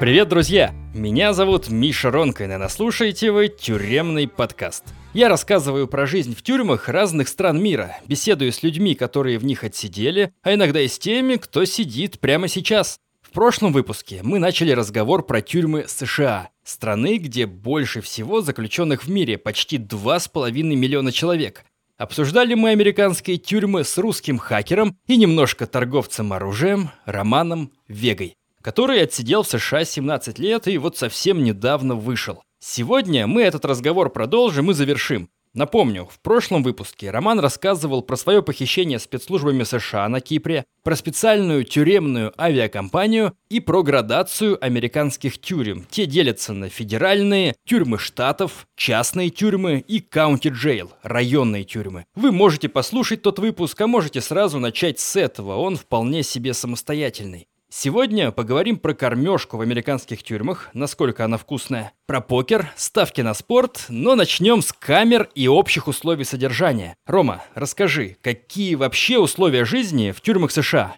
Привет, друзья! Меня зовут Миша Ронкин, и наслушаете вы «Тюремный подкаст». Я рассказываю про жизнь в тюрьмах разных стран мира, беседую с людьми, которые в них отсидели, а иногда и с теми, кто сидит прямо сейчас. В прошлом выпуске мы начали разговор про тюрьмы США, страны, где больше всего заключенных в мире, почти 2,5 миллиона человек. Обсуждали мы американские тюрьмы с русским хакером и немножко торговцем оружием Романом Вегой который отсидел в США 17 лет и вот совсем недавно вышел. Сегодня мы этот разговор продолжим и завершим. Напомню, в прошлом выпуске Роман рассказывал про свое похищение спецслужбами США на Кипре, про специальную тюремную авиакомпанию и про градацию американских тюрем. Те делятся на федеральные, тюрьмы штатов, частные тюрьмы и county jail, районные тюрьмы. Вы можете послушать тот выпуск, а можете сразу начать с этого, он вполне себе самостоятельный. Сегодня поговорим про кормежку в американских тюрьмах, насколько она вкусная, про покер, ставки на спорт, но начнем с камер и общих условий содержания. Рома, расскажи, какие вообще условия жизни в тюрьмах США?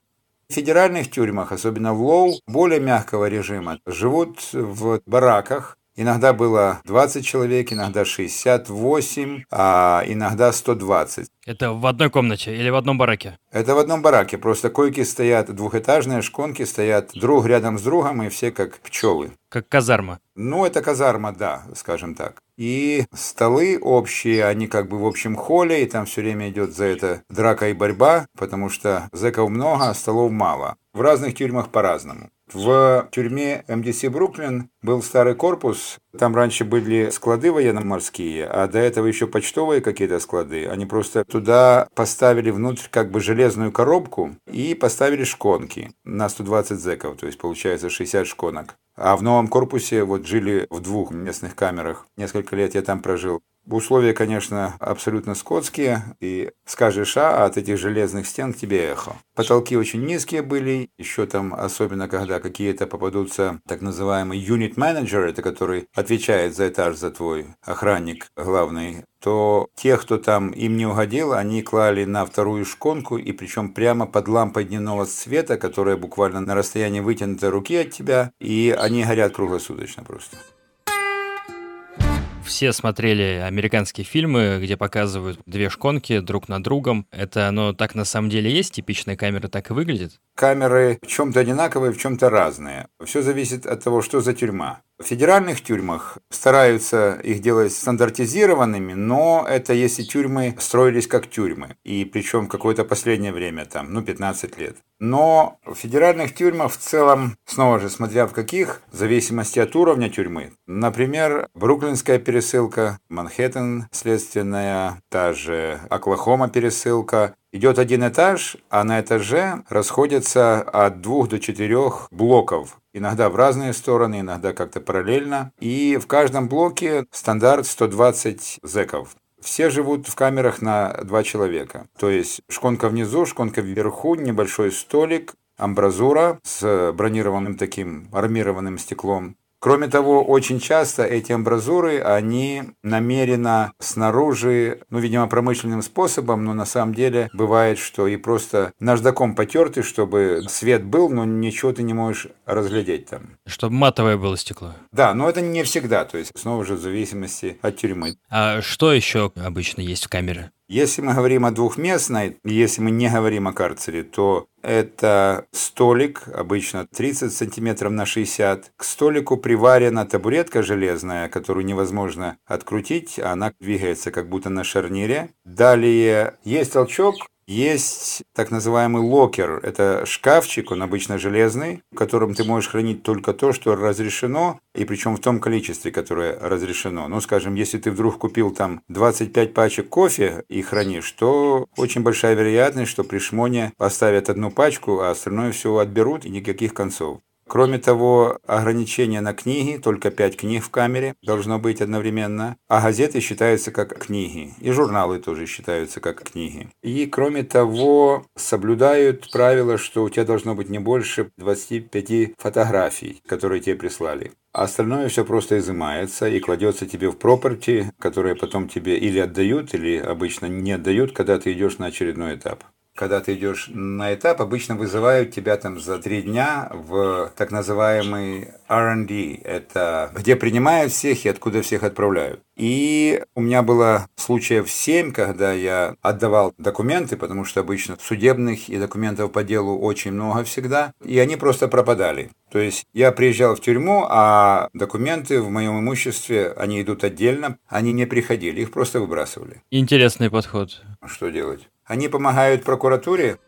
В федеральных тюрьмах, особенно в Лоу, более мягкого режима, живут в бараках, Иногда было 20 человек, иногда 68, а иногда 120. Это в одной комнате или в одном бараке? Это в одном бараке. Просто койки стоят двухэтажные, шконки стоят друг рядом с другом, и все как пчелы. Как казарма? Ну, это казарма, да, скажем так. И столы общие, они как бы в общем холле, и там все время идет за это драка и борьба, потому что зэков много, а столов мало. В разных тюрьмах по-разному. В тюрьме МДС Бруклин был старый корпус. Там раньше были склады военно-морские, а до этого еще почтовые какие-то склады. Они просто туда поставили внутрь как бы железную коробку и поставили шконки на 120 зеков, то есть получается 60 шконок. А в новом корпусе вот жили в двух местных камерах. Несколько лет я там прожил. Условия, конечно, абсолютно скотские, и скажешь «а», а от этих железных стен к тебе эхо. Потолки очень низкие были, еще там, особенно когда какие-то попадутся так unit manager, это который отвечает за этаж, за твой охранник главный, то те, кто там им не угодил, они клали на вторую шконку, и причем прямо под лампой дневного света, которая буквально на расстоянии вытянутой руки от тебя, и они горят круглосуточно просто все смотрели американские фильмы, где показывают две шконки друг над другом. Это оно так на самом деле есть? Типичная камера так и выглядит? Камеры в чем-то одинаковые, в чем-то разные. Все зависит от того, что за тюрьма. В федеральных тюрьмах стараются их делать стандартизированными, но это если тюрьмы строились как тюрьмы, и причем какое-то последнее время, там, ну, 15 лет. Но в федеральных тюрьмах в целом, снова же, смотря в каких, в зависимости от уровня тюрьмы. Например, Бруклинская пересылка, Манхэттен следственная, та же Оклахома пересылка, Идет один этаж, а на этаже расходятся от двух до четырех блоков. Иногда в разные стороны, иногда как-то параллельно. И в каждом блоке стандарт 120 зеков. Все живут в камерах на два человека. То есть шконка внизу, шконка вверху, небольшой столик, амбразура с бронированным таким армированным стеклом. Кроме того, очень часто эти амбразуры, они намеренно снаружи, ну, видимо, промышленным способом, но на самом деле бывает, что и просто наждаком потерты, чтобы свет был, но ничего ты не можешь разглядеть там. Чтобы матовое было стекло. Да, но это не всегда, то есть снова же в зависимости от тюрьмы. А что еще обычно есть в камере? Если мы говорим о двухместной, если мы не говорим о карцере, то это столик, обычно 30 сантиметров на 60. К столику приварена табуретка железная, которую невозможно открутить, а она двигается как будто на шарнире. Далее есть толчок, есть так называемый локер. Это шкафчик, он обычно железный, в котором ты можешь хранить только то, что разрешено, и причем в том количестве, которое разрешено. Ну, скажем, если ты вдруг купил там 25 пачек кофе и хранишь, то очень большая вероятность, что при шмоне поставят одну пачку, а остальное все отберут и никаких концов. Кроме того, ограничение на книги, только пять книг в камере должно быть одновременно, а газеты считаются как книги, и журналы тоже считаются как книги. И кроме того, соблюдают правило, что у тебя должно быть не больше 25 фотографий, которые тебе прислали. А остальное все просто изымается и кладется тебе в пропорти, которые потом тебе или отдают, или обычно не отдают, когда ты идешь на очередной этап. Когда ты идешь на этап, обычно вызывают тебя там за три дня в так называемый R&D. Это где принимают всех и откуда всех отправляют. И у меня было случаев семь, когда я отдавал документы, потому что обычно судебных и документов по делу очень много всегда, и они просто пропадали. То есть я приезжал в тюрьму, а документы в моем имуществе, они идут отдельно, они не приходили, их просто выбрасывали. Интересный подход. Что делать? Они помогают прокуратуре.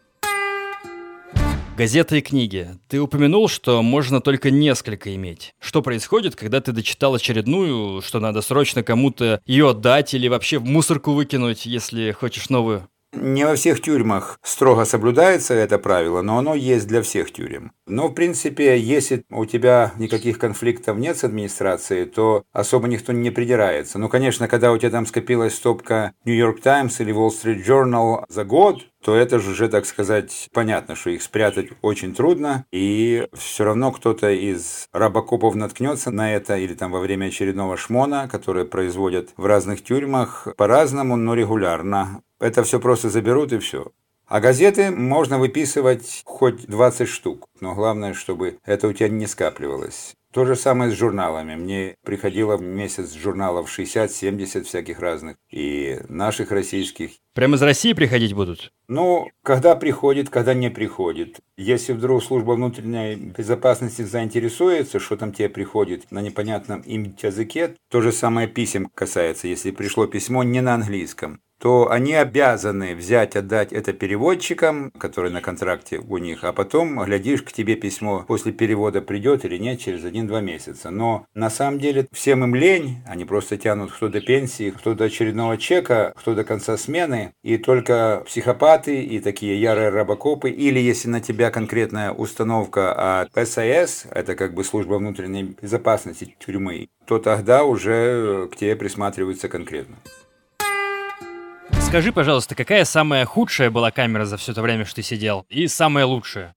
Газеты и книги. Ты упомянул, что можно только несколько иметь. Что происходит, когда ты дочитал очередную, что надо срочно кому-то ее отдать или вообще в мусорку выкинуть, если хочешь новую? Не во всех тюрьмах строго соблюдается это правило, но оно есть для всех тюрем. Но, в принципе, если у тебя никаких конфликтов нет с администрацией, то особо никто не придирается. Ну, конечно, когда у тебя там скопилась стопка New York Times или Wall Street Journal за год, то это же уже, так сказать, понятно, что их спрятать очень трудно, и все равно кто-то из рабокопов наткнется на это, или там во время очередного шмона, который производят в разных тюрьмах, по-разному, но регулярно. Это все просто заберут и все. А газеты можно выписывать хоть 20 штук, но главное, чтобы это у тебя не скапливалось. То же самое с журналами. Мне приходило в месяц журналов 60-70 всяких разных. И наших российских. Прямо из России приходить будут? Ну, когда приходит, когда не приходит. Если вдруг служба внутренней безопасности заинтересуется, что там тебе приходит на непонятном им языке, то же самое писем касается, если пришло письмо не на английском то они обязаны взять, отдать это переводчикам, которые на контракте у них, а потом, глядишь, к тебе письмо после перевода придет или нет через один-два месяца. Но на самом деле всем им лень, они просто тянут кто до пенсии, кто до очередного чека, кто до конца смены, и только психопаты и такие ярые рабокопы, или если на тебя конкретная установка от САС, это как бы служба внутренней безопасности тюрьмы, то тогда уже к тебе присматриваются конкретно. Скажи, пожалуйста, какая самая худшая была камера за все это время, что ты сидел, и самая лучшая?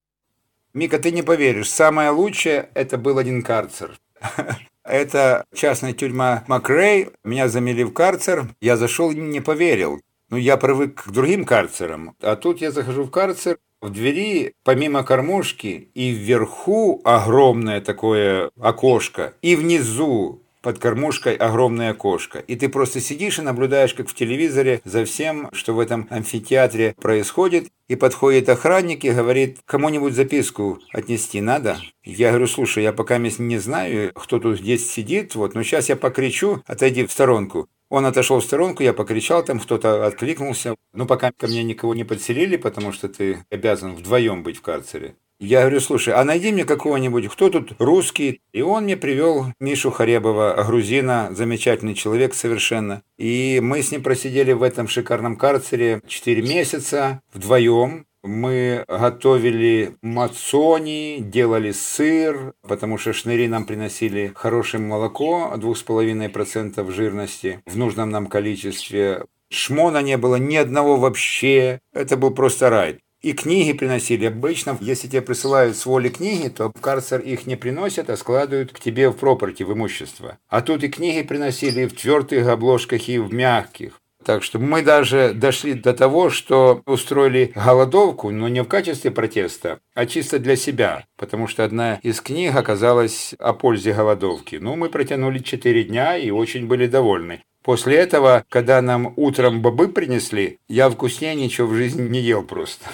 Мика, ты не поверишь, самое лучшее – это был один карцер. Это частная тюрьма Макрей. Меня замели в карцер. Я зашел и не поверил. Ну, я привык к другим карцерам. А тут я захожу в карцер, в двери, помимо кормушки, и вверху огромное такое окошко, и внизу под кормушкой огромное окошко. И ты просто сидишь и наблюдаешь, как в телевизоре, за всем, что в этом амфитеатре происходит. И подходит охранник и говорит, кому-нибудь записку отнести надо? Я говорю, слушай, я пока не знаю, кто тут здесь сидит, вот, но сейчас я покричу, отойди в сторонку. Он отошел в сторонку, я покричал, там кто-то откликнулся. Ну, пока ко мне никого не подселили, потому что ты обязан вдвоем быть в карцере. Я говорю, слушай, а найди мне какого-нибудь, кто тут русский. И он мне привел Мишу Харебова, грузина, замечательный человек совершенно. И мы с ним просидели в этом шикарном карцере 4 месяца вдвоем. Мы готовили мацони, делали сыр, потому что шныри нам приносили хорошее молоко, 2,5% жирности в нужном нам количестве. Шмона не было ни одного вообще. Это был просто рай. И книги приносили. Обычно, если тебе присылают с воли книги, то в карцер их не приносят, а складывают к тебе в пропорти, в имущество. А тут и книги приносили и в твердых обложках, и в мягких. Так что мы даже дошли до того, что устроили голодовку, но не в качестве протеста, а чисто для себя, потому что одна из книг оказалась о пользе голодовки. Ну, мы протянули 4 дня и очень были довольны. После этого, когда нам утром бобы принесли, я вкуснее ничего в жизни не ел просто.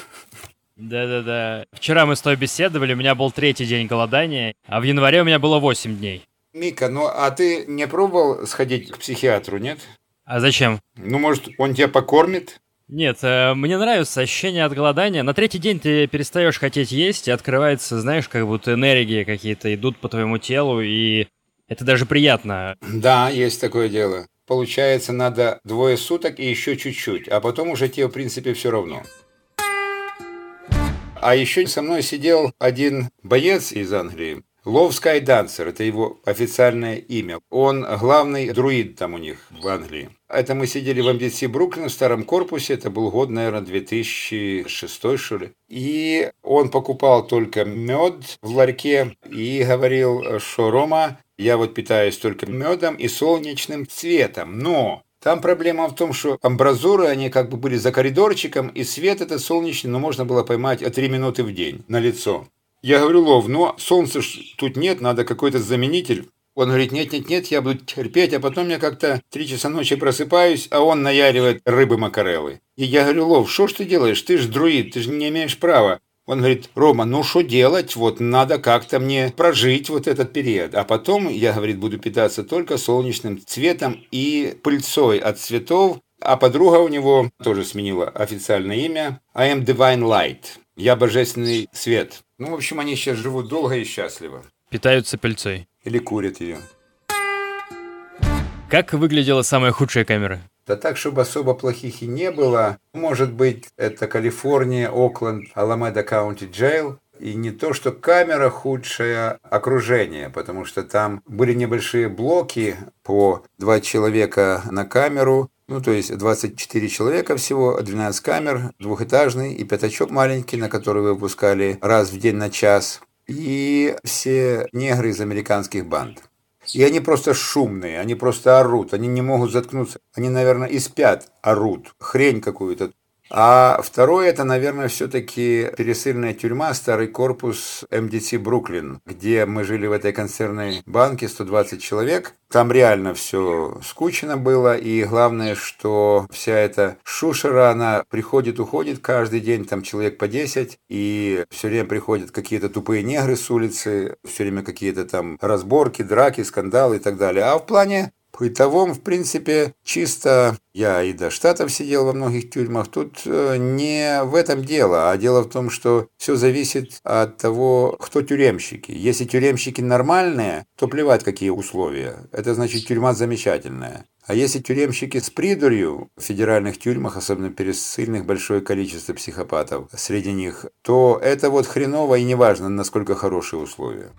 Да-да-да. Вчера мы с тобой беседовали, у меня был третий день голодания, а в январе у меня было 8 дней. Мика, ну а ты не пробовал сходить к психиатру, нет? А зачем? Ну, может, он тебя покормит? Нет, э, мне нравится ощущение от голодания. На третий день ты перестаешь хотеть есть, и открывается, знаешь, как будто энергии какие-то идут по твоему телу, и это даже приятно. Да, есть такое дело. Получается, надо двое суток и еще чуть-чуть, а потом уже тебе, в принципе, все равно. А еще со мной сидел один боец из Англии, Sky Dancer, это его официальное имя. Он главный друид там у них в Англии. Это мы сидели в MDC Бруклин в старом корпусе, это был год, наверное, 2006, что ли. И он покупал только мед в ларьке и говорил, что Рома, я вот питаюсь только медом и солнечным цветом, но Там проблема в том, что амбразуры, они как бы были за коридорчиком, и свет этот солнечный, но можно было поймать 3 минуты в день на лицо. Я говорю, Лов, ну солнца тут нет, надо какой-то заменитель. Он говорит, нет-нет-нет, я буду терпеть, а потом я как-то три часа ночи просыпаюсь, а он наяривает рыбы макареллы. И я говорю, Лов, что ж ты делаешь? Ты же друид, ты же не имеешь права. Он говорит, Рома, ну что делать? Вот надо как-то мне прожить вот этот период. А потом я, говорит, буду питаться только солнечным цветом и пыльцой от цветов. А подруга у него тоже сменила официальное имя. I am Divine Light. Я божественный свет. Ну, в общем, они сейчас живут долго и счастливо. Питаются пыльцой. Или курят ее. Как выглядела самая худшая камера? Да так, чтобы особо плохих и не было. Может быть, это Калифорния, Окленд, Аламеда Каунти Джейл. И не то, что камера худшее окружение, потому что там были небольшие блоки по два человека на камеру, ну, то есть 24 человека всего, 12 камер, двухэтажный и пятачок маленький, на который выпускали раз в день на час и все негры из американских банд. И они просто шумные, они просто орут, они не могут заткнуться. Они, наверное, и спят, орут, хрень какую-то. А второе, это, наверное, все-таки пересыльная тюрьма, старый корпус МДЦ Бруклин, где мы жили в этой концерной банке, 120 человек. Там реально все скучно было, и главное, что вся эта шушера, она приходит, уходит каждый день, там человек по 10, и все время приходят какие-то тупые негры с улицы, все время какие-то там разборки, драки, скандалы и так далее. А в плане Бытовом, в принципе, чисто я и до Штатов сидел во многих тюрьмах. Тут э, не в этом дело, а дело в том, что все зависит от того, кто тюремщики. Если тюремщики нормальные, то плевать, какие условия. Это значит, тюрьма замечательная. А если тюремщики с придурью в федеральных тюрьмах, особенно пересыльных, большое количество психопатов среди них, то это вот хреново и неважно, насколько хорошие условия.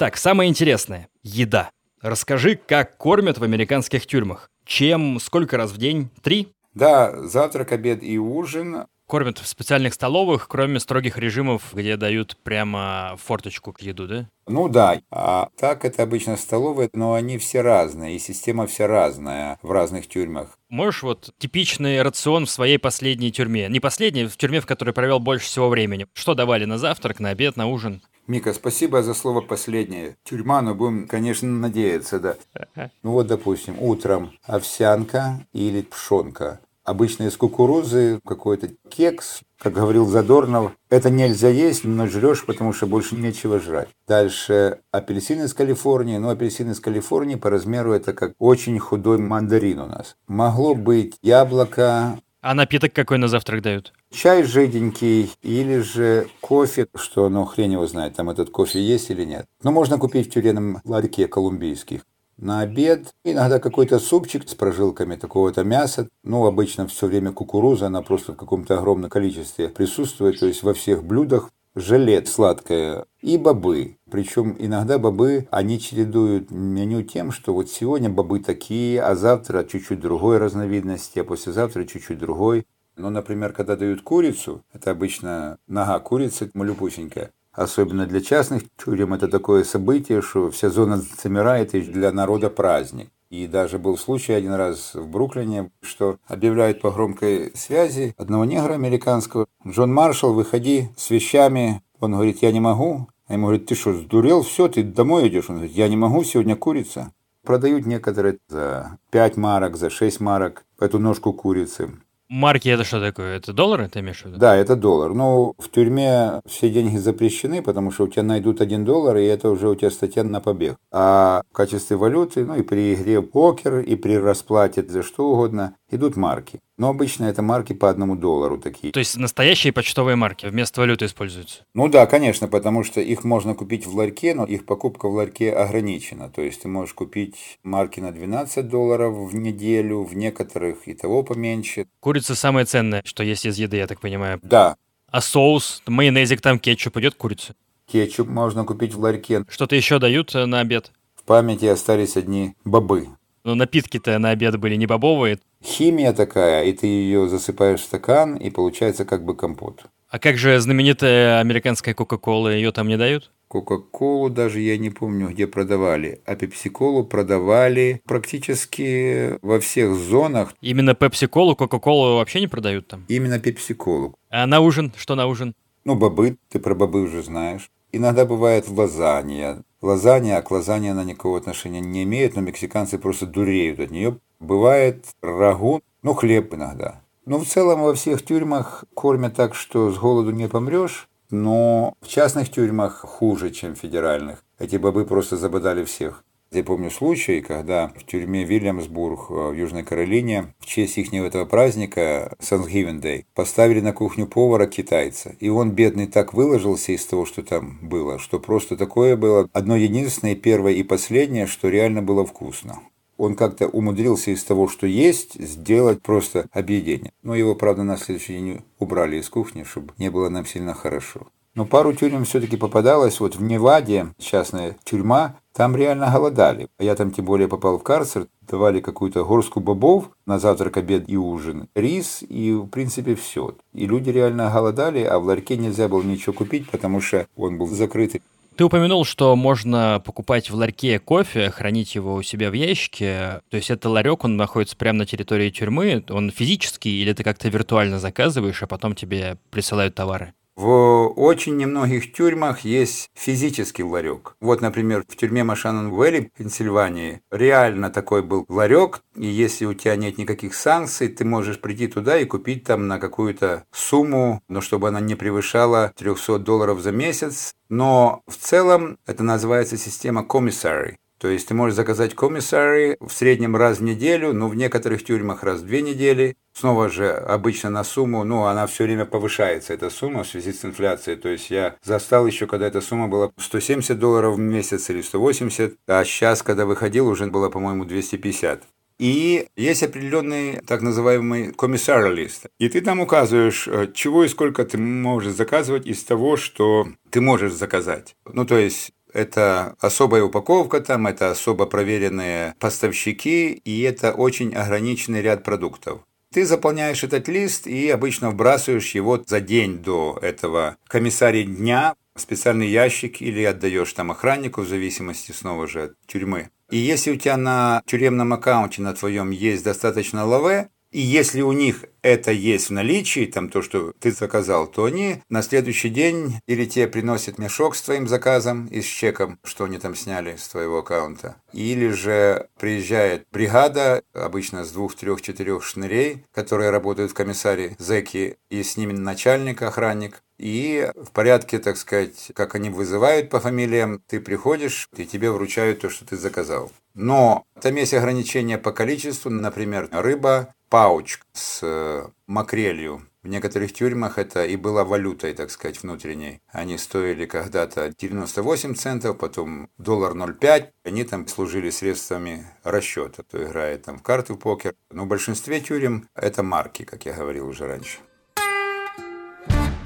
Так, самое интересное – еда. Расскажи, как кормят в американских тюрьмах. Чем, сколько раз в день? Три? Да, завтрак, обед и ужин. Кормят в специальных столовых, кроме строгих режимов, где дают прямо форточку к еду, да? Ну да, а так это обычно столовые, но они все разные, и система вся разная в разных тюрьмах. Можешь вот типичный рацион в своей последней тюрьме? Не последней, в тюрьме, в которой провел больше всего времени. Что давали на завтрак, на обед, на ужин? Мика, спасибо за слово последнее. Тюрьма, но будем, конечно, надеяться, да. Ну вот, допустим, утром овсянка или пшенка. Обычно из кукурузы какой-то кекс, как говорил Задорнов, это нельзя есть, но жрешь, потому что больше нечего жрать. Дальше апельсин из Калифорнии. Ну, апельсин из Калифорнии по размеру это как очень худой мандарин у нас. Могло быть яблоко, а напиток какой на завтрак дают? Чай жиденький или же кофе, что ну хрен его знает, там этот кофе есть или нет. Но можно купить в тюремном ларьке колумбийских. На обед иногда какой-то супчик с прожилками такого-то мяса. Ну, обычно все время кукуруза, она просто в каком-то огромном количестве присутствует, то есть во всех блюдах желе сладкое и бобы. Причем иногда бобы, они чередуют меню тем, что вот сегодня бобы такие, а завтра чуть-чуть другой разновидности, а послезавтра чуть-чуть другой. Ну, например, когда дают курицу, это обычно нога курицы малюпусенькая, Особенно для частных тюрем это такое событие, что вся зона замирает и для народа праздник. И даже был случай один раз в Бруклине, что объявляют по громкой связи одного негра американского. Джон Маршалл, выходи с вещами. Он говорит, я не могу. А ему говорит, ты что, сдурел? Все, ты домой идешь. Он говорит, я не могу, сегодня курица. Продают некоторые за 5 марок, за 6 марок эту ножку курицы. Марки это что такое? Это доллары ты имеешь в виду? Да, это доллар. Но в тюрьме все деньги запрещены, потому что у тебя найдут один доллар, и это уже у тебя статья на побег. А в качестве валюты, ну и при игре покер, и при расплате за что угодно, идут марки. Но обычно это марки по одному доллару такие. То есть настоящие почтовые марки вместо валюты используются? Ну да, конечно, потому что их можно купить в ларьке, но их покупка в ларьке ограничена. То есть ты можешь купить марки на 12 долларов в неделю, в некоторых и того поменьше. Курица самое ценное, что есть из еды, я так понимаю. Да. А соус, майонезик, там кетчуп идет курица? Кетчуп можно купить в ларьке. Что-то еще дают э, на обед? В памяти остались одни бобы. Но напитки-то на обед были не бобовые. Химия такая, и ты ее засыпаешь в стакан, и получается как бы компот. А как же знаменитая американская Кока-Кола, ее там не дают? Кока-колу даже я не помню, где продавали, а пепси-колу продавали практически во всех зонах. Именно пепси-колу, кока-колу вообще не продают там? Именно пепси-колу. А на ужин? Что на ужин? Ну, бобы, ты про бобы уже знаешь. Иногда бывает лазанья. Лазанья, а к лазанье она никакого отношения не имеет, но мексиканцы просто дуреют от нее. Бывает рагу, ну, хлеб иногда. Ну, в целом во всех тюрьмах кормят так, что с голоду не помрешь, но в частных тюрьмах хуже, чем в федеральных. Эти бобы просто забодали всех. Я помню случай, когда в тюрьме Вильямсбург э, в Южной Каролине в честь их этого праздника, Thanksgiving Day, поставили на кухню повара китайца. И он, бедный, так выложился из того, что там было, что просто такое было одно единственное, первое и последнее, что реально было вкусно он как-то умудрился из того, что есть, сделать просто объедение. Но его, правда, на следующий день убрали из кухни, чтобы не было нам сильно хорошо. Но пару тюрем все-таки попадалось. Вот в Неваде, частная тюрьма, там реально голодали. Я там тем более попал в карцер, давали какую-то горстку бобов на завтрак, обед и ужин, рис и, в принципе, все. И люди реально голодали, а в ларьке нельзя было ничего купить, потому что он был закрытый. Ты упомянул, что можно покупать в ларьке кофе, хранить его у себя в ящике. То есть это ларек, он находится прямо на территории тюрьмы, он физический, или ты как-то виртуально заказываешь, а потом тебе присылают товары? В очень немногих тюрьмах есть физический ларек. Вот, например, в тюрьме Машанан-Вэлли, Пенсильвании, реально такой был ларек, и если у тебя нет никаких санкций, ты можешь прийти туда и купить там на какую-то сумму, но чтобы она не превышала 300 долларов за месяц. Но в целом это называется система комиссари. То есть ты можешь заказать комиссари в среднем раз в неделю, но в некоторых тюрьмах раз в две недели. Снова же обычно на сумму, ну она все время повышается, эта сумма в связи с инфляцией. То есть я застал еще, когда эта сумма была 170 долларов в месяц или 180, а сейчас, когда выходил, уже было, по-моему, 250. И есть определенный так называемый комиссар лист. И ты там указываешь, э, чего и сколько ты можешь заказывать из того, что ты можешь заказать. Ну, то есть это особая упаковка там, это особо проверенные поставщики, и это очень ограниченный ряд продуктов. Ты заполняешь этот лист и обычно вбрасываешь его за день до этого комиссария дня в специальный ящик или отдаешь там охраннику в зависимости снова же от тюрьмы. И если у тебя на тюремном аккаунте на твоем есть достаточно лаве, и если у них это есть в наличии, там то, что ты заказал, то они на следующий день или тебе приносят мешок с твоим заказом и с чеком, что они там сняли с твоего аккаунта. Или же приезжает бригада, обычно с двух, трех, четырех шнырей, которые работают в комиссаре зэки, и с ними начальник, охранник, и в порядке, так сказать, как они вызывают по фамилиям, ты приходишь, и тебе вручают то, что ты заказал. Но там есть ограничения по количеству, например, рыба, пауч с э, макрелью. В некоторых тюрьмах это и была валютой, так сказать, внутренней. Они стоили когда-то 98 центов, потом доллар 0,5. Они там служили средствами расчета, кто играет там в карты, в покер. Но в большинстве тюрем это марки, как я говорил уже раньше.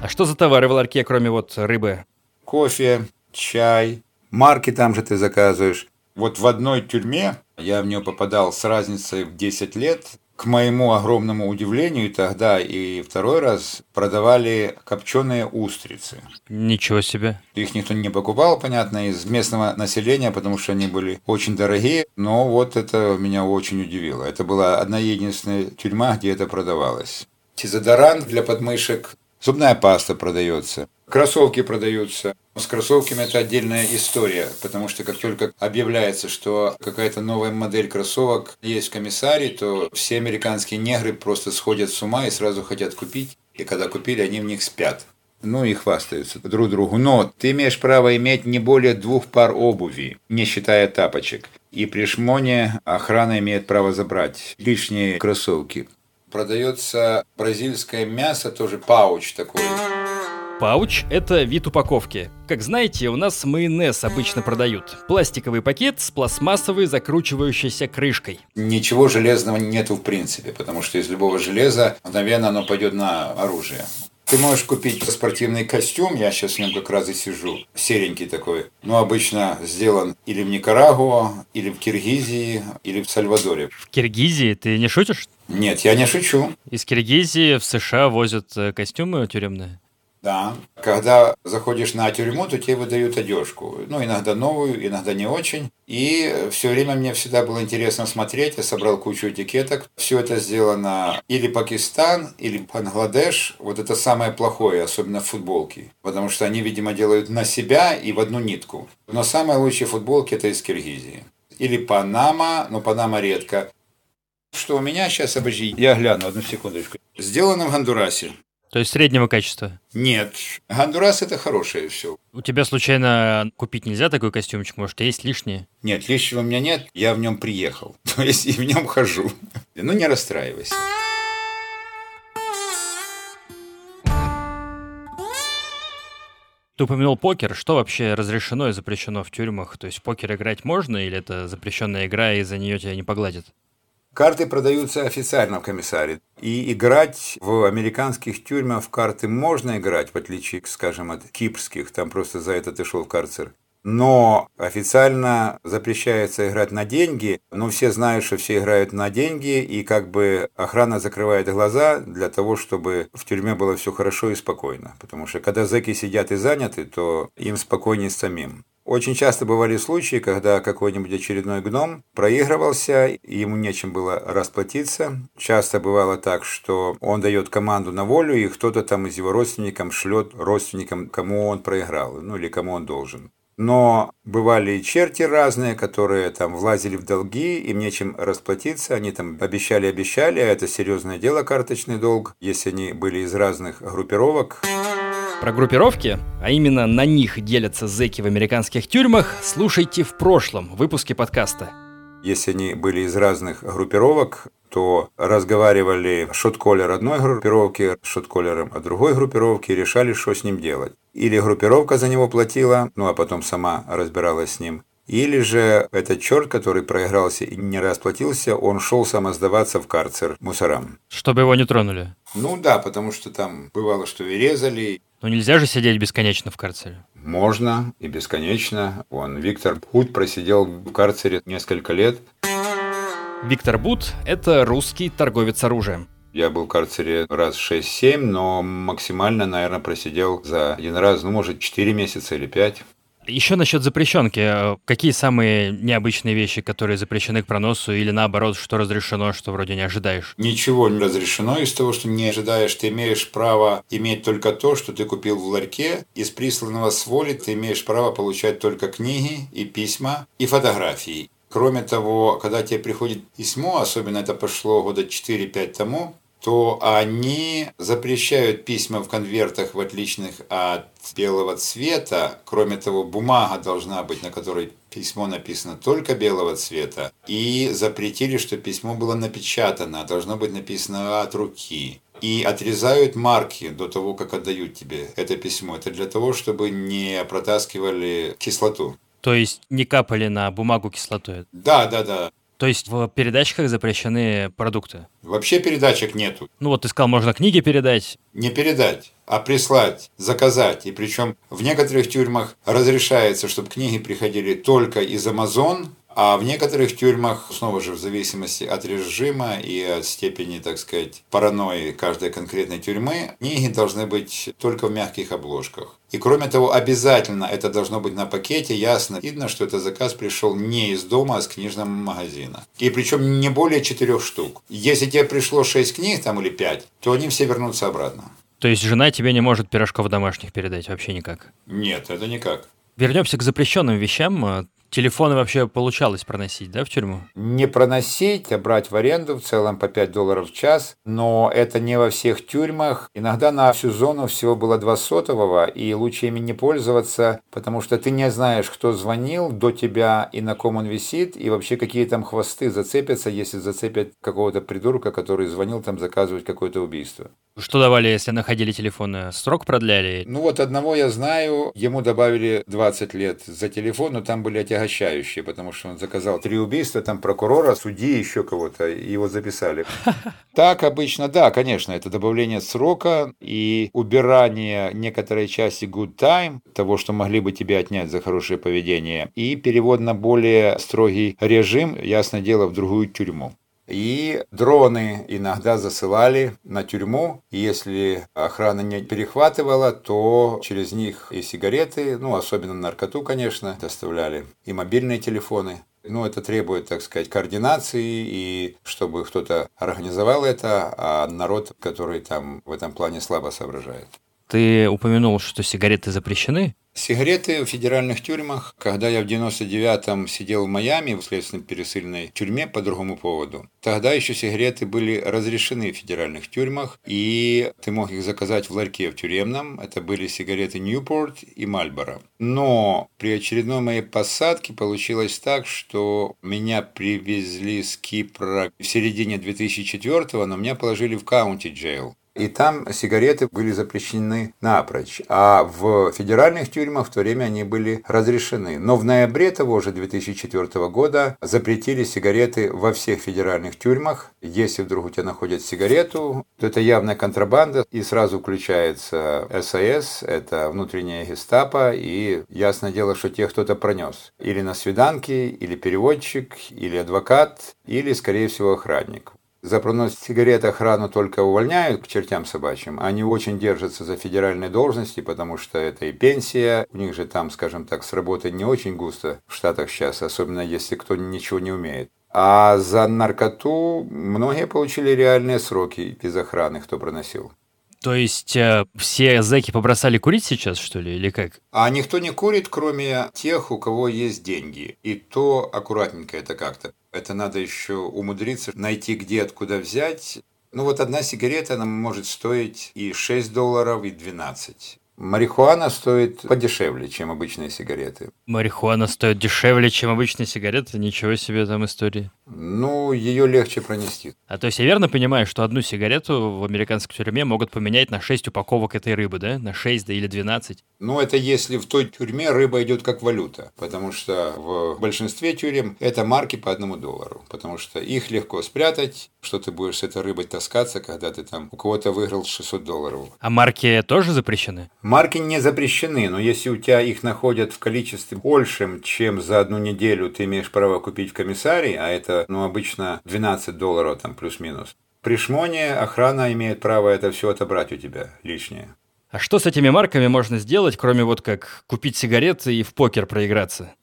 А что за товары в ларьке, кроме вот рыбы? Кофе, чай, марки там же ты заказываешь. Вот в одной тюрьме я в нее попадал с разницей в 10 лет. К моему огромному удивлению, тогда и второй раз продавали копченые устрицы. Ничего себе. Их никто не покупал, понятно, из местного населения, потому что они были очень дорогие. Но вот это меня очень удивило. Это была одна единственная тюрьма, где это продавалось. Дезодорант для подмышек Зубная паста продается, кроссовки продаются. С кроссовками это отдельная история, потому что как только объявляется, что какая-то новая модель кроссовок есть в комиссаре, то все американские негры просто сходят с ума и сразу хотят купить. И когда купили, они в них спят. Ну и хвастаются друг другу. Но ты имеешь право иметь не более двух пар обуви, не считая тапочек. И при шмоне охрана имеет право забрать лишние кроссовки продается бразильское мясо, тоже пауч такой. Пауч – это вид упаковки. Как знаете, у нас майонез обычно продают. Пластиковый пакет с пластмассовой закручивающейся крышкой. Ничего железного нету в принципе, потому что из любого железа, мгновенно оно пойдет на оружие. Ты можешь купить спортивный костюм, я сейчас в нем как раз и сижу, серенький такой. Но обычно сделан или в Никарагуа, или в Киргизии, или в Сальвадоре. В Киргизии? Ты не шутишь? Нет, я не шучу. Из Киргизии в США возят э, костюмы тюремные? Да. Когда заходишь на тюрьму, то тебе выдают одежку. Ну, иногда новую, иногда не очень. И все время мне всегда было интересно смотреть. Я собрал кучу этикеток. Все это сделано или Пакистан, или Бангладеш. Вот это самое плохое, особенно в футболке. Потому что они, видимо, делают на себя и в одну нитку. Но самые лучшие футболки это из Киргизии. Или Панама, но Панама редко. Что у меня сейчас, обожди, я гляну, одну секундочку. Сделано в Гондурасе. То есть среднего качества? Нет. Гондурас это хорошее все. У тебя случайно купить нельзя такой костюмчик? Может, есть лишние? Нет, лишнего у меня нет. Я в нем приехал. То есть и в нем хожу. Ну, не расстраивайся. Ты упомянул покер. Что вообще разрешено и запрещено в тюрьмах? То есть в покер играть можно или это запрещенная игра, и за нее тебя не погладят? Карты продаются официально в комиссаре. И играть в американских тюрьмах в карты можно играть, в отличие, скажем, от кипрских. Там просто за это ты шел в карцер. Но официально запрещается играть на деньги, но все знают, что все играют на деньги, и как бы охрана закрывает глаза для того, чтобы в тюрьме было все хорошо и спокойно. Потому что когда зэки сидят и заняты, то им спокойнее самим. Очень часто бывали случаи, когда какой-нибудь очередной гном проигрывался, и ему нечем было расплатиться. Часто бывало так, что он дает команду на волю, и кто-то там из его родственников шлет родственникам, кому он проиграл, ну или кому он должен. Но бывали и черти разные, которые там влазили в долги, им нечем расплатиться, они там обещали-обещали, а это серьезное дело, карточный долг, если они были из разных группировок. Про группировки, а именно на них делятся зэки в американских тюрьмах, слушайте в прошлом выпуске подкаста. Если они были из разных группировок, то разговаривали шотколер одной группировки шотколером от другой группировки и решали, что с ним делать. Или группировка за него платила, ну а потом сама разбиралась с ним. Или же этот черт, который проигрался и не расплатился, он шел самоздаваться в карцер мусорам. Чтобы его не тронули? Ну да, потому что там бывало, что и резали. Но нельзя же сидеть бесконечно в карцере. Можно и бесконечно. Он, Виктор Путь, просидел в карцере несколько лет. Виктор Бут – это русский торговец оружием. Я был в карцере раз 6-7, но максимально, наверное, просидел за один раз, ну, может, 4 месяца или 5. Еще насчет запрещенки. Какие самые необычные вещи, которые запрещены к проносу, или наоборот, что разрешено, что вроде не ожидаешь? Ничего не разрешено из того, что не ожидаешь. Ты имеешь право иметь только то, что ты купил в ларьке. Из присланного с воли ты имеешь право получать только книги и письма и фотографии. Кроме того, когда тебе приходит письмо, особенно это пошло года 4-5 тому, то они запрещают письма в конвертах в отличных от белого цвета. Кроме того, бумага должна быть, на которой письмо написано только белого цвета. И запретили, что письмо было напечатано, а должно быть написано от руки. И отрезают марки до того, как отдают тебе это письмо. Это для того, чтобы не протаскивали кислоту. То есть не капали на бумагу кислотой? Да, да, да. То есть в передатчиках запрещены продукты? Вообще передатчик нету. Ну вот ты сказал, можно книги передать. Не передать, а прислать, заказать. И причем в некоторых тюрьмах разрешается, чтобы книги приходили только из Amazon, а в некоторых тюрьмах, снова же в зависимости от режима и от степени, так сказать, паранойи каждой конкретной тюрьмы, книги должны быть только в мягких обложках. И кроме того, обязательно это должно быть на пакете, ясно видно, что этот заказ пришел не из дома, а с книжного магазина. И причем не более четырех штук. Если тебе пришло шесть книг там или пять, то они все вернутся обратно. То есть жена тебе не может пирожков домашних передать вообще никак? Нет, это никак. Вернемся к запрещенным вещам. Телефоны вообще получалось проносить, да, в тюрьму? Не проносить, а брать в аренду в целом по 5 долларов в час. Но это не во всех тюрьмах. Иногда на всю зону всего было два сотового, и лучше ими не пользоваться, потому что ты не знаешь, кто звонил до тебя и на ком он висит, и вообще какие там хвосты зацепятся, если зацепят какого-то придурка, который звонил там заказывать какое-то убийство. Что давали, если находили телефоны? Срок продляли? Ну вот одного я знаю, ему добавили 20 лет за телефон, но там были отягощающие, потому что он заказал три убийства, там прокурора, судьи, еще кого-то, его записали. Так обычно, да, конечно, это добавление срока и убирание некоторой части good time, того, что могли бы тебе отнять за хорошее поведение, и перевод на более строгий режим, ясное дело, в другую тюрьму. И дроны иногда засылали на тюрьму. Если охрана не перехватывала, то через них и сигареты, ну, особенно наркоту, конечно, доставляли, и мобильные телефоны. Ну, это требует, так сказать, координации, и чтобы кто-то организовал это, а народ, который там в этом плане слабо соображает. Ты упомянул, что сигареты запрещены? Сигареты в федеральных тюрьмах, когда я в 99-м сидел в Майами в следственно-пересыльной тюрьме по другому поводу, тогда еще сигареты были разрешены в федеральных тюрьмах, и ты мог их заказать в ларьке в тюремном. Это были сигареты Newport и Marlboro. Но при очередной моей посадке получилось так, что меня привезли с Кипра в середине 2004-го, но меня положили в каунти джейл и там сигареты были запрещены напрочь. А в федеральных тюрьмах в то время они были разрешены. Но в ноябре того же 2004 года запретили сигареты во всех федеральных тюрьмах. Если вдруг у тебя находят сигарету, то это явная контрабанда, и сразу включается САС, это внутренняя гестапо, и ясное дело, что тех кто-то пронес. Или на свиданке, или переводчик, или адвокат, или, скорее всего, охранник. За пронос сигарет охрану только увольняют к чертям собачьим. Они очень держатся за федеральные должности, потому что это и пенсия. У них же там, скажем так, с работой не очень густо в Штатах сейчас, особенно если кто ничего не умеет. А за наркоту многие получили реальные сроки из охраны, кто проносил. То есть э, все зэки побросали курить сейчас, что ли, или как? А никто не курит, кроме тех, у кого есть деньги. И то аккуратненько это как-то. Это надо еще умудриться найти, где, откуда взять. Ну вот одна сигарета, она может стоить и 6 долларов, и 12. Марихуана стоит подешевле, чем обычные сигареты. Марихуана стоит дешевле, чем обычные сигареты? Ничего себе там истории. Ну, ее легче пронести. А то есть я верно понимаю, что одну сигарету в американской тюрьме могут поменять на 6 упаковок этой рыбы, да? На 6 да или 12? Ну, это если в той тюрьме рыба идет как валюта. Потому что в большинстве тюрем это марки по одному доллару. Потому что их легко спрятать, что ты будешь с этой рыбой таскаться, когда ты там у кого-то выиграл 600 долларов. А марки тоже запрещены? Марки не запрещены, но если у тебя их находят в количестве большем, чем за одну неделю ты имеешь право купить в комиссарии, а это, ну, обычно 12 долларов там плюс-минус, при шмоне охрана имеет право это все отобрать у тебя лишнее. А что с этими марками можно сделать, кроме вот как купить сигареты и в покер проиграться?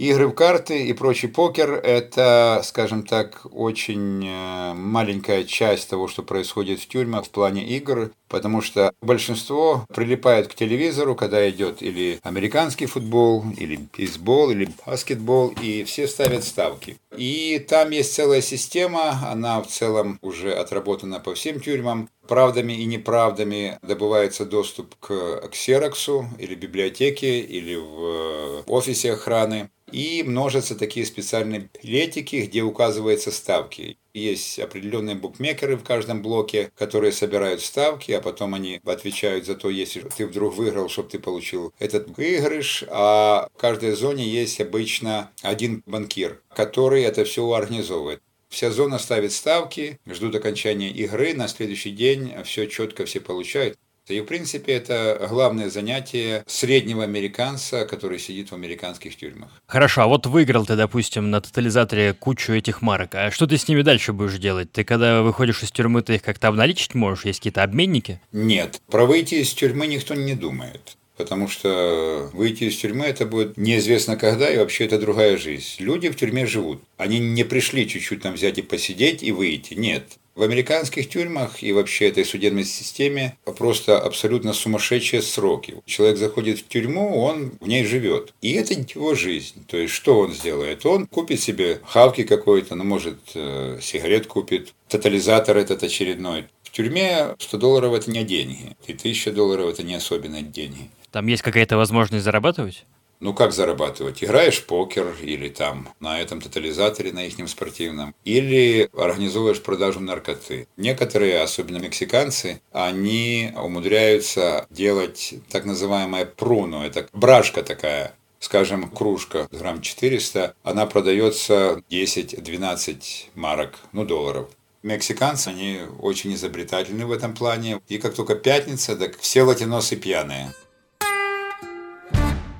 Игры в карты и прочий покер – это, скажем так, очень э, маленькая часть того, что происходит в тюрьмах в плане игр, потому что большинство прилипает к телевизору, когда идет или американский футбол, или бейсбол, или баскетбол, и все ставят ставки. И там есть целая система, она в целом уже отработана по всем тюрьмам. Правдами и неправдами добывается доступ к ксероксу или библиотеке, или в э, офисе охраны. И множатся такие специальные билетики, где указываются ставки. Есть определенные букмекеры в каждом блоке, которые собирают ставки, а потом они отвечают за то, если ты вдруг выиграл, чтобы ты получил этот выигрыш. А в каждой зоне есть обычно один банкир, который это все организовывает. Вся зона ставит ставки, ждут окончания игры, на следующий день все четко все получают. И, в принципе, это главное занятие среднего американца, который сидит в американских тюрьмах. Хорошо, а вот выиграл ты, допустим, на тотализаторе кучу этих марок. А что ты с ними дальше будешь делать? Ты когда выходишь из тюрьмы, ты их как-то обналичить можешь? Есть какие-то обменники? Нет. Про выйти из тюрьмы никто не думает. Потому что выйти из тюрьмы это будет неизвестно когда, и вообще это другая жизнь. Люди в тюрьме живут. Они не пришли чуть-чуть там взять и посидеть и выйти. Нет. В американских тюрьмах и вообще этой судебной системе просто абсолютно сумасшедшие сроки. Человек заходит в тюрьму, он в ней живет. И это его жизнь. То есть, что он сделает? Он купит себе хавки какой-то, ну, может, э, сигарет купит, тотализатор этот очередной. В тюрьме 100 долларов – это не деньги, и 1000 долларов – это не особенно деньги. Там есть какая-то возможность зарабатывать? Ну, как зарабатывать? Играешь в покер или там на этом тотализаторе, на их спортивном, или организовываешь продажу наркоты. Некоторые, особенно мексиканцы, они умудряются делать так называемое пруно, это брашка такая, скажем, кружка грамм 400, она продается 10-12 марок, ну, долларов. Мексиканцы, они очень изобретательны в этом плане. И как только пятница, так все латиносы пьяные.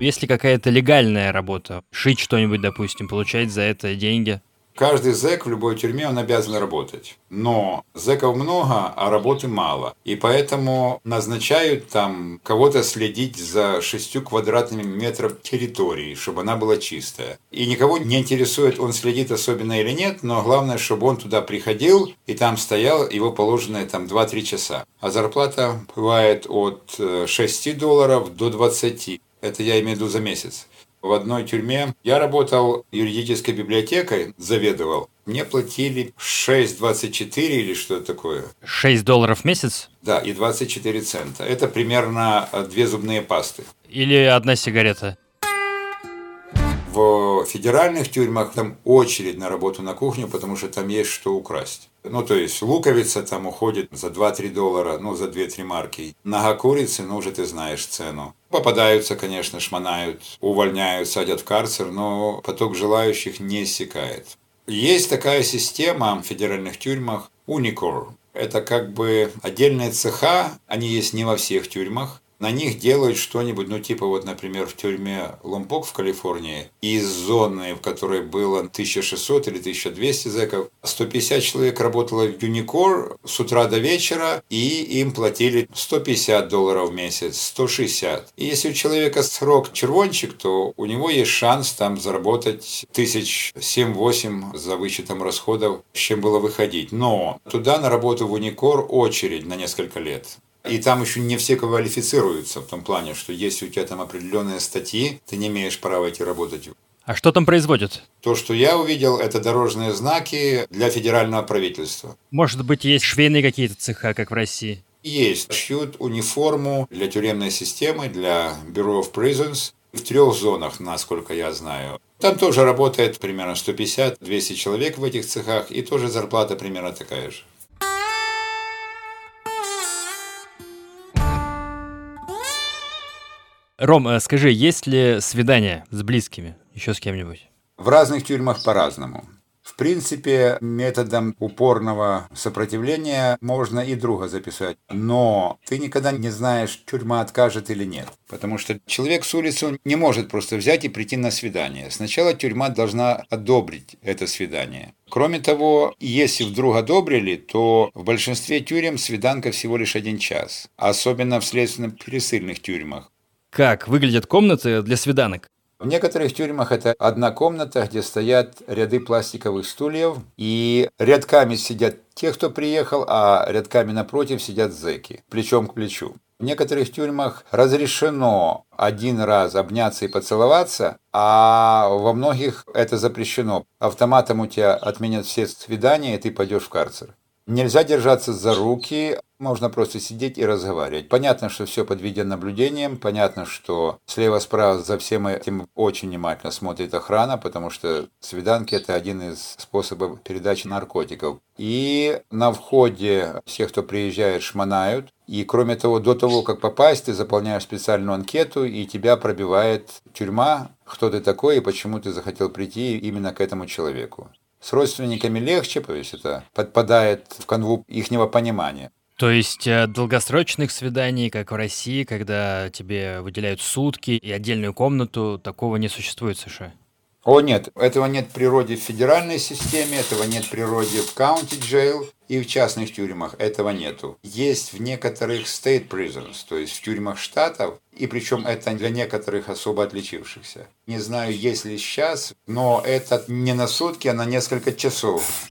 Если какая-то легальная работа, шить что-нибудь, допустим, получать за это деньги? Каждый зэк в любой тюрьме, он обязан работать. Но зэков много, а работы мало. И поэтому назначают там кого-то следить за шестью квадратными метров территории, чтобы она была чистая. И никого не интересует, он следит особенно или нет, но главное, чтобы он туда приходил и там стоял его положенные там 2-3 часа. А зарплата бывает от 6 э, долларов до 20. Это я имею в виду за месяц в одной тюрьме. Я работал юридической библиотекой, заведовал. Мне платили 6,24 или что такое. 6 долларов в месяц? Да, и 24 цента. Это примерно две зубные пасты. Или одна сигарета. В федеральных тюрьмах там очередь на работу на кухню, потому что там есть что украсть. Ну, то есть луковица там уходит за 2-3 доллара, ну, за 2-3 марки. Нога курицы, ну, уже ты знаешь цену. Попадаются, конечно, шмонают, увольняют, садят в карцер, но поток желающих не иссякает. Есть такая система в федеральных тюрьмах Unicor. Это как бы отдельные цеха, они есть не во всех тюрьмах, на них делают что-нибудь, ну типа вот, например, в тюрьме Ломпок в Калифорнии, из зоны, в которой было 1600 или 1200 зэков, 150 человек работало в Юникор с утра до вечера, и им платили 150 долларов в месяц, 160. И если у человека срок червончик, то у него есть шанс там заработать тысяч 7-8 за вычетом расходов, с чем было выходить. Но туда на работу в Уникор очередь на несколько лет. И там еще не все квалифицируются в том плане, что если у тебя там определенные статьи, ты не имеешь права идти работать. А что там производят? То, что я увидел, это дорожные знаки для федерального правительства. Может быть, есть швейные какие-то цеха, как в России? Есть. Шьют униформу для тюремной системы, для Bureau of Prisons в трех зонах, насколько я знаю. Там тоже работает примерно 150-200 человек в этих цехах, и тоже зарплата примерно такая же. Ром, а скажи, есть ли свидания с близкими, еще с кем-нибудь? В разных тюрьмах по-разному. В принципе, методом упорного сопротивления можно и друга записать. Но ты никогда не знаешь, тюрьма откажет или нет. Потому что человек с улицы не может просто взять и прийти на свидание. Сначала тюрьма должна одобрить это свидание. Кроме того, если вдруг одобрили, то в большинстве тюрем свиданка всего лишь один час. Особенно в следственно-пересыльных тюрьмах. Как выглядят комнаты для свиданок? В некоторых тюрьмах это одна комната, где стоят ряды пластиковых стульев, и рядками сидят те, кто приехал, а рядками напротив сидят зэки, плечом к плечу. В некоторых тюрьмах разрешено один раз обняться и поцеловаться, а во многих это запрещено. Автоматом у тебя отменят все свидания, и ты пойдешь в карцер. Нельзя держаться за руки, можно просто сидеть и разговаривать. Понятно, что все под видеонаблюдением, понятно, что слева-справа за всем этим очень внимательно смотрит охрана, потому что свиданки – это один из способов передачи наркотиков. И на входе всех, кто приезжает, шмонают. И кроме того, до того, как попасть, ты заполняешь специальную анкету, и тебя пробивает тюрьма, кто ты такой и почему ты захотел прийти именно к этому человеку. С родственниками легче, то есть это подпадает в канву ихнего понимания. То есть э, долгосрочных свиданий, как в России, когда тебе выделяют сутки и отдельную комнату, такого не существует в США? О нет, этого нет в природе в федеральной системе, этого нет в природе в county jail и в частных тюрьмах этого нету. Есть в некоторых state prisons, то есть в тюрьмах штатов, и причем это для некоторых особо отличившихся. Не знаю, есть ли сейчас, но это не на сутки, а на несколько часов.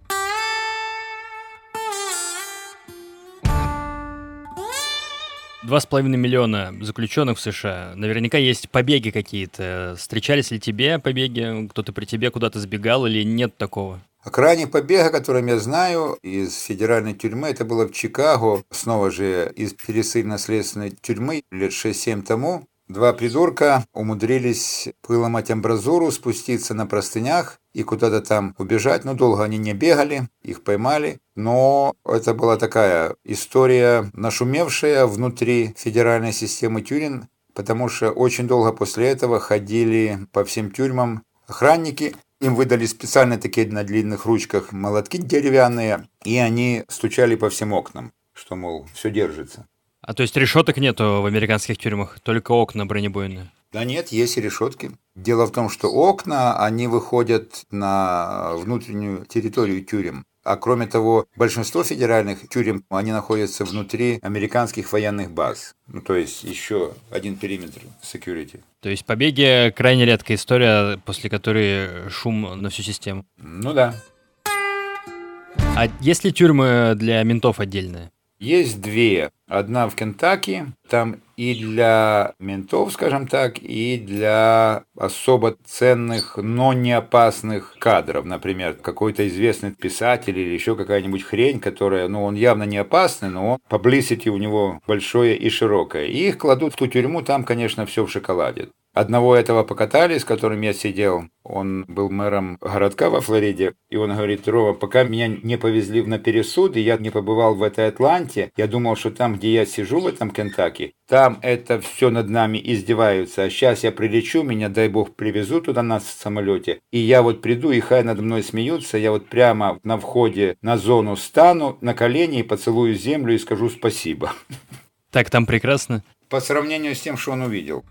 Два с половиной миллиона заключенных в США. Наверняка есть побеги какие-то. Встречались ли тебе побеги? Кто-то при тебе куда-то сбегал или нет такого? А крайний побег, о котором я знаю, из федеральной тюрьмы, это было в Чикаго, снова же из пересыльно-следственной тюрьмы лет 6-7 тому. Два придурка умудрились выломать амбразуру, спуститься на простынях и куда-то там убежать. Но долго они не бегали, их поймали. Но это была такая история нашумевшая внутри федеральной системы тюрин, потому что очень долго после этого ходили по всем тюрьмам охранники. Им выдали специально такие на длинных ручках молотки деревянные, и они стучали по всем окнам, что, мол, все держится. А то есть решеток нету в американских тюрьмах, только окна бронебойные? Да нет, есть и решетки. Дело в том, что окна, они выходят на внутреннюю территорию тюрем. А кроме того, большинство федеральных тюрем, они находятся внутри американских военных баз. Ну, то есть еще один периметр security. То есть побеги крайне редкая история, после которой шум на всю систему. Ну да. А есть ли тюрьмы для ментов отдельные? Есть две. Одна в Кентаки, там и для ментов, скажем так, и для особо ценных, но не опасных кадров. Например, какой-то известный писатель или еще какая-нибудь хрень, которая, ну, он явно не опасный, но publicity у него большое и широкое. И их кладут в ту тюрьму, там, конечно, все в шоколаде. Одного этого покатали, с которым я сидел. Он был мэром городка во Флориде. И он говорит, Рова, пока меня не повезли на пересуд, и я не побывал в этой Атланте, я думал, что там, где я сижу, в этом Кентаки, там это все над нами издеваются. А сейчас я прилечу, меня, дай бог, привезут туда на самолете. И я вот приду, и хай над мной смеются. Я вот прямо на входе на зону стану, на колени и поцелую землю и скажу спасибо. Так там прекрасно. По сравнению с тем, что он увидел.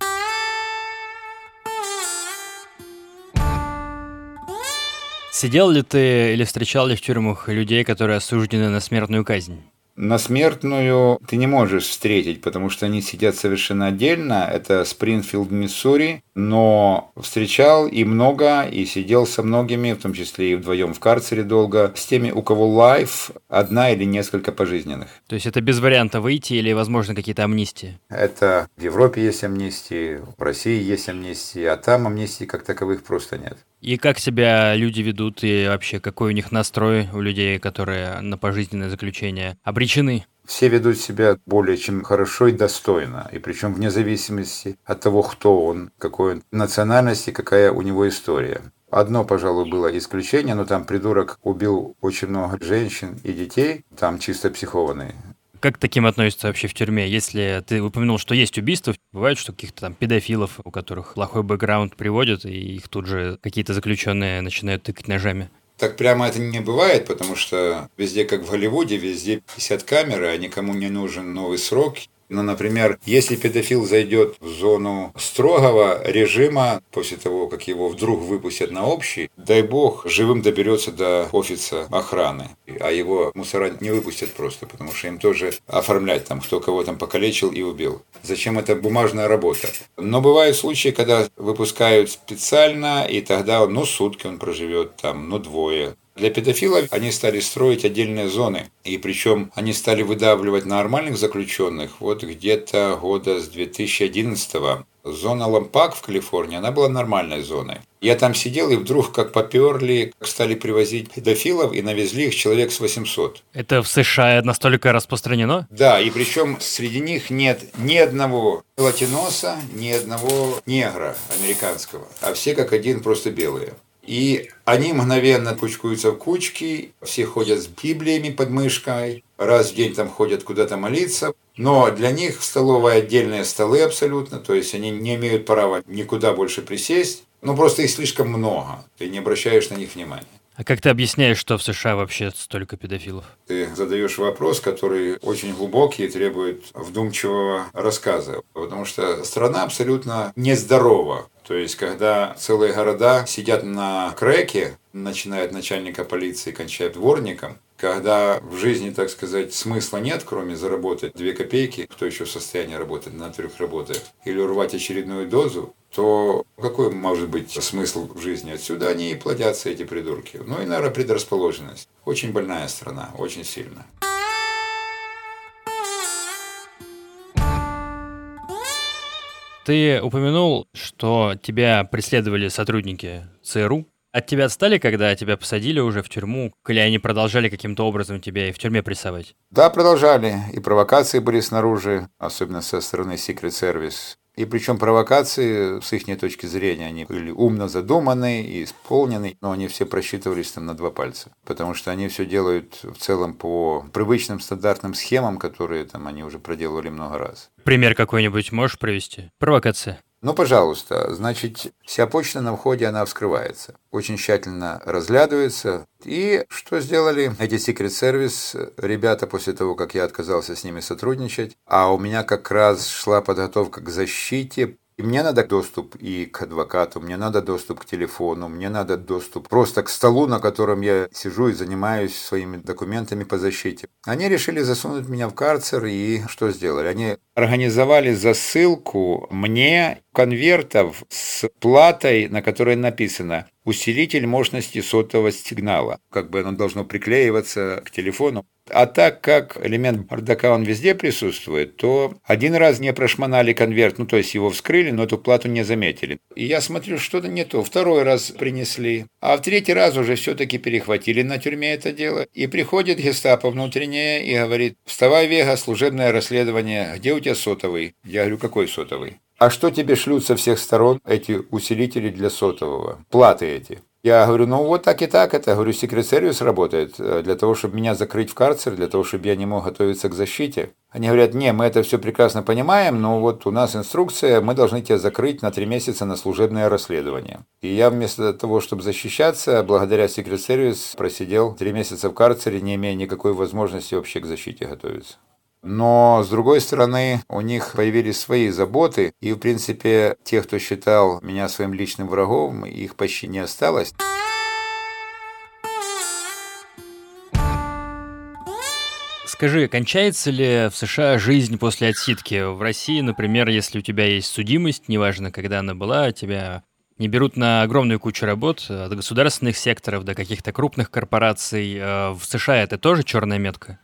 Сидел ли ты или встречал ли в тюрьмах людей, которые осуждены на смертную казнь? На смертную ты не можешь встретить, потому что они сидят совершенно отдельно. Это Спрингфилд, Миссури. Но встречал и много, и сидел со многими, в том числе и вдвоем в карцере долго, с теми, у кого лайф одна или несколько пожизненных. То есть это без варианта выйти или, возможно, какие-то амнистии? Это в Европе есть амнистии, в России есть амнистии, а там амнистии как таковых просто нет. И как себя люди ведут, и вообще какой у них настрой у людей, которые на пожизненное заключение обречены? Все ведут себя более чем хорошо и достойно, и причем вне зависимости от того, кто он, какой он национальности, какая у него история. Одно, пожалуй, было исключение, но там придурок убил очень много женщин и детей, там чисто психованные. Как к таким относятся вообще в тюрьме? Если ты упомянул, что есть убийства, бывает, что каких-то там педофилов, у которых плохой бэкграунд приводят, и их тут же какие-то заключенные начинают тыкать ножами. Так прямо это не бывает, потому что везде, как в Голливуде, везде 50 камеры, а никому не нужен новый срок. Ну, например, если педофил зайдет в зону строгого режима, после того, как его вдруг выпустят на общий, дай бог, живым доберется до офиса охраны. А его мусора не выпустят просто, потому что им тоже оформлять там, кто кого там покалечил и убил. Зачем это бумажная работа? Но бывают случаи, когда выпускают специально, и тогда, ну, сутки он проживет там, ну, двое. Для педофилов они стали строить отдельные зоны. И причем они стали выдавливать нормальных заключенных вот где-то года с 2011 -го. Зона Лампак в Калифорнии, она была нормальной зоной. Я там сидел, и вдруг как поперли, стали привозить педофилов, и навезли их человек с 800. Это в США настолько распространено? Да, и причем среди них нет ни одного латиноса, ни одного негра американского, а все как один просто белые. И они мгновенно кучкуются в кучки, все ходят с библиями под мышкой, раз в день там ходят куда-то молиться. Но для них в столовой отдельные столы абсолютно, то есть они не имеют права никуда больше присесть. Ну, просто их слишком много, ты не обращаешь на них внимания. А как ты объясняешь, что в США вообще столько педофилов? Ты задаешь вопрос, который очень глубокий и требует вдумчивого рассказа, потому что страна абсолютно нездорова. То есть, когда целые города сидят на креке, начиная от начальника полиции, кончая дворником, когда в жизни, так сказать, смысла нет, кроме заработать две копейки, кто еще в состоянии работать, на трех работает, или урвать очередную дозу, то какой может быть смысл в жизни? Отсюда они и плодятся, эти придурки. Ну и, наверное, предрасположенность. Очень больная страна, очень сильно. Ты упомянул, что тебя преследовали сотрудники ЦРУ. От тебя отстали, когда тебя посадили уже в тюрьму? Или они продолжали каким-то образом тебя и в тюрьме прессовать? Да, продолжали. И провокации были снаружи, особенно со стороны Secret Service. И причем провокации, с их точки зрения, они были умно задуманы и исполнены, но они все просчитывались там на два пальца. Потому что они все делают в целом по привычным стандартным схемам, которые там они уже проделывали много раз. Пример какой-нибудь можешь привести? Провокация. Ну, пожалуйста, значит, вся почта на входе, она вскрывается. Очень тщательно разглядывается. И что сделали эти Secret Service ребята после того, как я отказался с ними сотрудничать? А у меня как раз шла подготовка к защите И мне надо доступ и к адвокату, мне надо доступ к телефону, мне надо доступ просто к столу, на котором я сижу и занимаюсь своими документами по защите. Они решили засунуть меня в карцер и что сделали? Они организовали засылку мне конвертов с платой, на которой написано «Усилитель мощности сотового сигнала». Как бы оно должно приклеиваться к телефону. А так как элемент бардака, он везде присутствует, то один раз не прошмонали конверт, ну то есть его вскрыли, но эту плату не заметили. И я смотрю, что-то не то. Второй раз принесли. А в третий раз уже все-таки перехватили на тюрьме это дело. И приходит гестапо внутреннее и говорит, вставай, Вега, служебное расследование, где у тебя сотовый? Я говорю, какой сотовый? А что тебе шлют со всех сторон эти усилители для сотового? Платы эти. Я говорю, ну вот так и так это. Говорю, секрет-сервис работает э, для того, чтобы меня закрыть в карцер, для того, чтобы я не мог готовиться к защите. Они говорят, не, мы это все прекрасно понимаем, но вот у нас инструкция, мы должны тебя закрыть на три месяца на служебное расследование. И я вместо того, чтобы защищаться, благодаря секрет-сервис просидел три месяца в карцере, не имея никакой возможности вообще к защите готовиться. Но, с другой стороны, у них появились свои заботы, и, в принципе, тех, кто считал меня своим личным врагом, их почти не осталось. Скажи, кончается ли в США жизнь после отсидки? В России, например, если у тебя есть судимость, неважно, когда она была, тебя не берут на огромную кучу работ, от государственных секторов до каких-то крупных корпораций. Э, в США это тоже черная метка?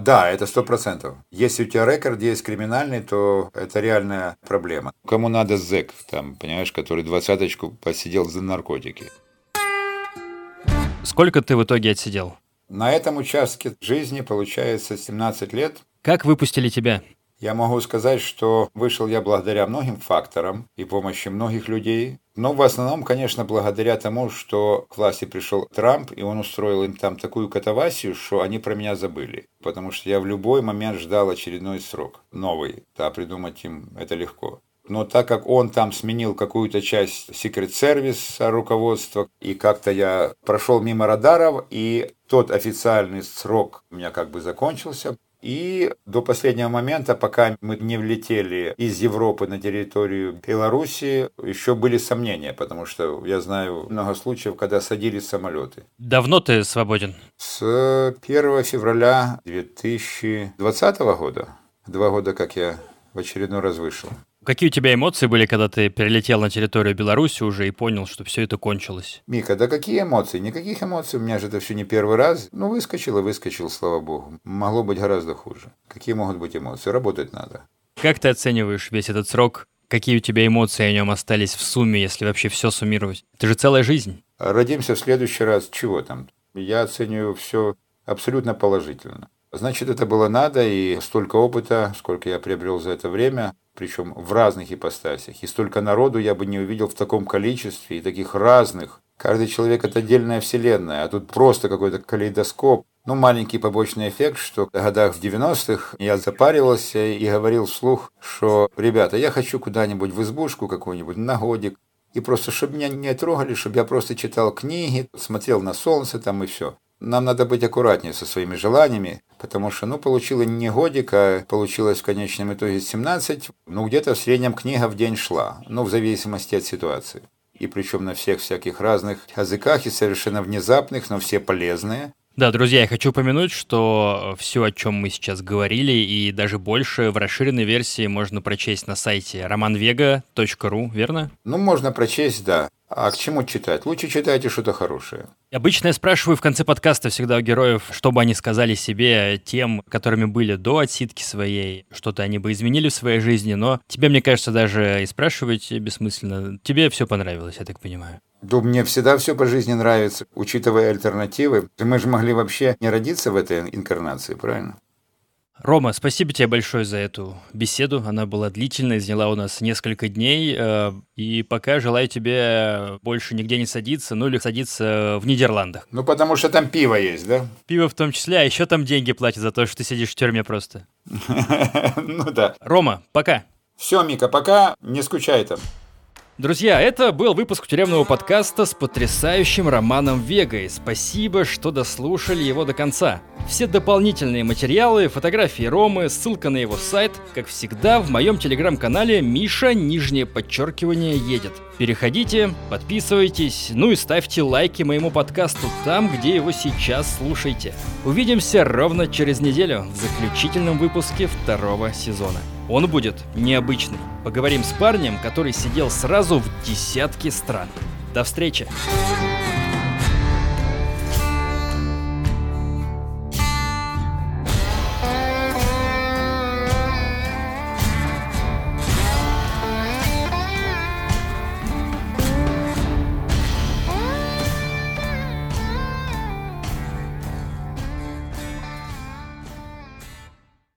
Да, это сто процентов. Если у тебя рекорд есть криминальный, то это реальная проблема. Кому надо зэк, там, понимаешь, который двадцаточку посидел за наркотики. Сколько ты в итоге отсидел? На этом участке жизни получается 17 лет. Как выпустили тебя? Я могу сказать, что вышел я благодаря многим факторам и помощи многих людей. Но в основном, конечно, благодаря тому, что к власти пришел Трамп, и он устроил им там такую катавасию, что они про меня забыли. Потому что я в любой момент ждал очередной срок, новый. Да, придумать им это легко. Но так как он там сменил какую-то часть Service руководства, и как-то я прошел мимо радаров, и тот официальный срок у меня как бы закончился, и до последнего момента, пока мы не влетели из Европы на территорию Беларуси, еще были сомнения, потому что я знаю много случаев, когда садились самолеты. Давно ты свободен? С 1 февраля 2020 года. Два года, как я в очередной раз вышел. Какие у тебя эмоции были, когда ты перелетел на территорию Беларуси уже и понял, что все это кончилось? Мика, да какие эмоции? Никаких эмоций, у меня же это все не первый раз. Ну, выскочил и выскочил, слава богу. Могло быть гораздо хуже. Какие могут быть эмоции? Работать надо. Как ты оцениваешь весь этот срок? Какие у тебя эмоции о нем остались в сумме, если вообще все суммировать? Это же целая жизнь. Родимся в следующий раз. Чего там? Я оцениваю все абсолютно положительно. Значит, это было надо, и столько опыта, сколько я приобрел за это время, причем в разных ипостасях. И столько народу я бы не увидел в таком количестве и таких разных. Каждый человек – это отдельная вселенная, а тут просто какой-то калейдоскоп. Ну, маленький побочный эффект, что в годах в 90-х я запаривался и говорил вслух, что, ребята, я хочу куда-нибудь в избушку какую-нибудь на годик, и просто, чтобы меня не трогали, чтобы я просто читал книги, смотрел на солнце там и все. Нам надо быть аккуратнее со своими желаниями, потому что, ну, получилось не годик, а получилось в конечном итоге 17, ну, где-то в среднем книга в день шла, ну, в зависимости от ситуации. И причем на всех всяких разных языках и совершенно внезапных, но все полезные. Да, друзья, я хочу упомянуть, что все, о чем мы сейчас говорили, и даже больше в расширенной версии можно прочесть на сайте romanvega.ru, верно? Ну, можно прочесть, да. А к чему читать? Лучше читайте что-то хорошее. Обычно я спрашиваю в конце подкаста всегда у героев, что бы они сказали себе тем, которыми были до отсидки своей, что-то они бы изменили в своей жизни, но тебе, мне кажется, даже и спрашивать бессмысленно. Тебе все понравилось, я так понимаю. Да мне всегда все по жизни нравится, учитывая альтернативы. Мы же могли вообще не родиться в этой инкарнации, правильно? Рома, спасибо тебе большое за эту беседу. Она была длительной, заняла у нас несколько дней. Э, и пока желаю тебе больше нигде не садиться, ну или садиться в Нидерландах. Ну, потому что там пиво есть, да? Пиво в том числе, а еще там деньги платят за то, что ты сидишь в тюрьме просто. Ну да. Рома, пока. Все, Мика, пока. Не скучай там. Друзья, это был выпуск тюремного подкаста с потрясающим Романом Вегой. Спасибо, что дослушали его до конца. Все дополнительные материалы, фотографии Ромы, ссылка на его сайт, как всегда, в моем телеграм-канале Миша, нижнее подчеркивание, едет. Переходите, подписывайтесь, ну и ставьте лайки моему подкасту там, где его сейчас слушаете. Увидимся ровно через неделю в заключительном выпуске второго сезона. Он будет необычный. Поговорим с парнем, который сидел сразу в десятке стран. До встречи!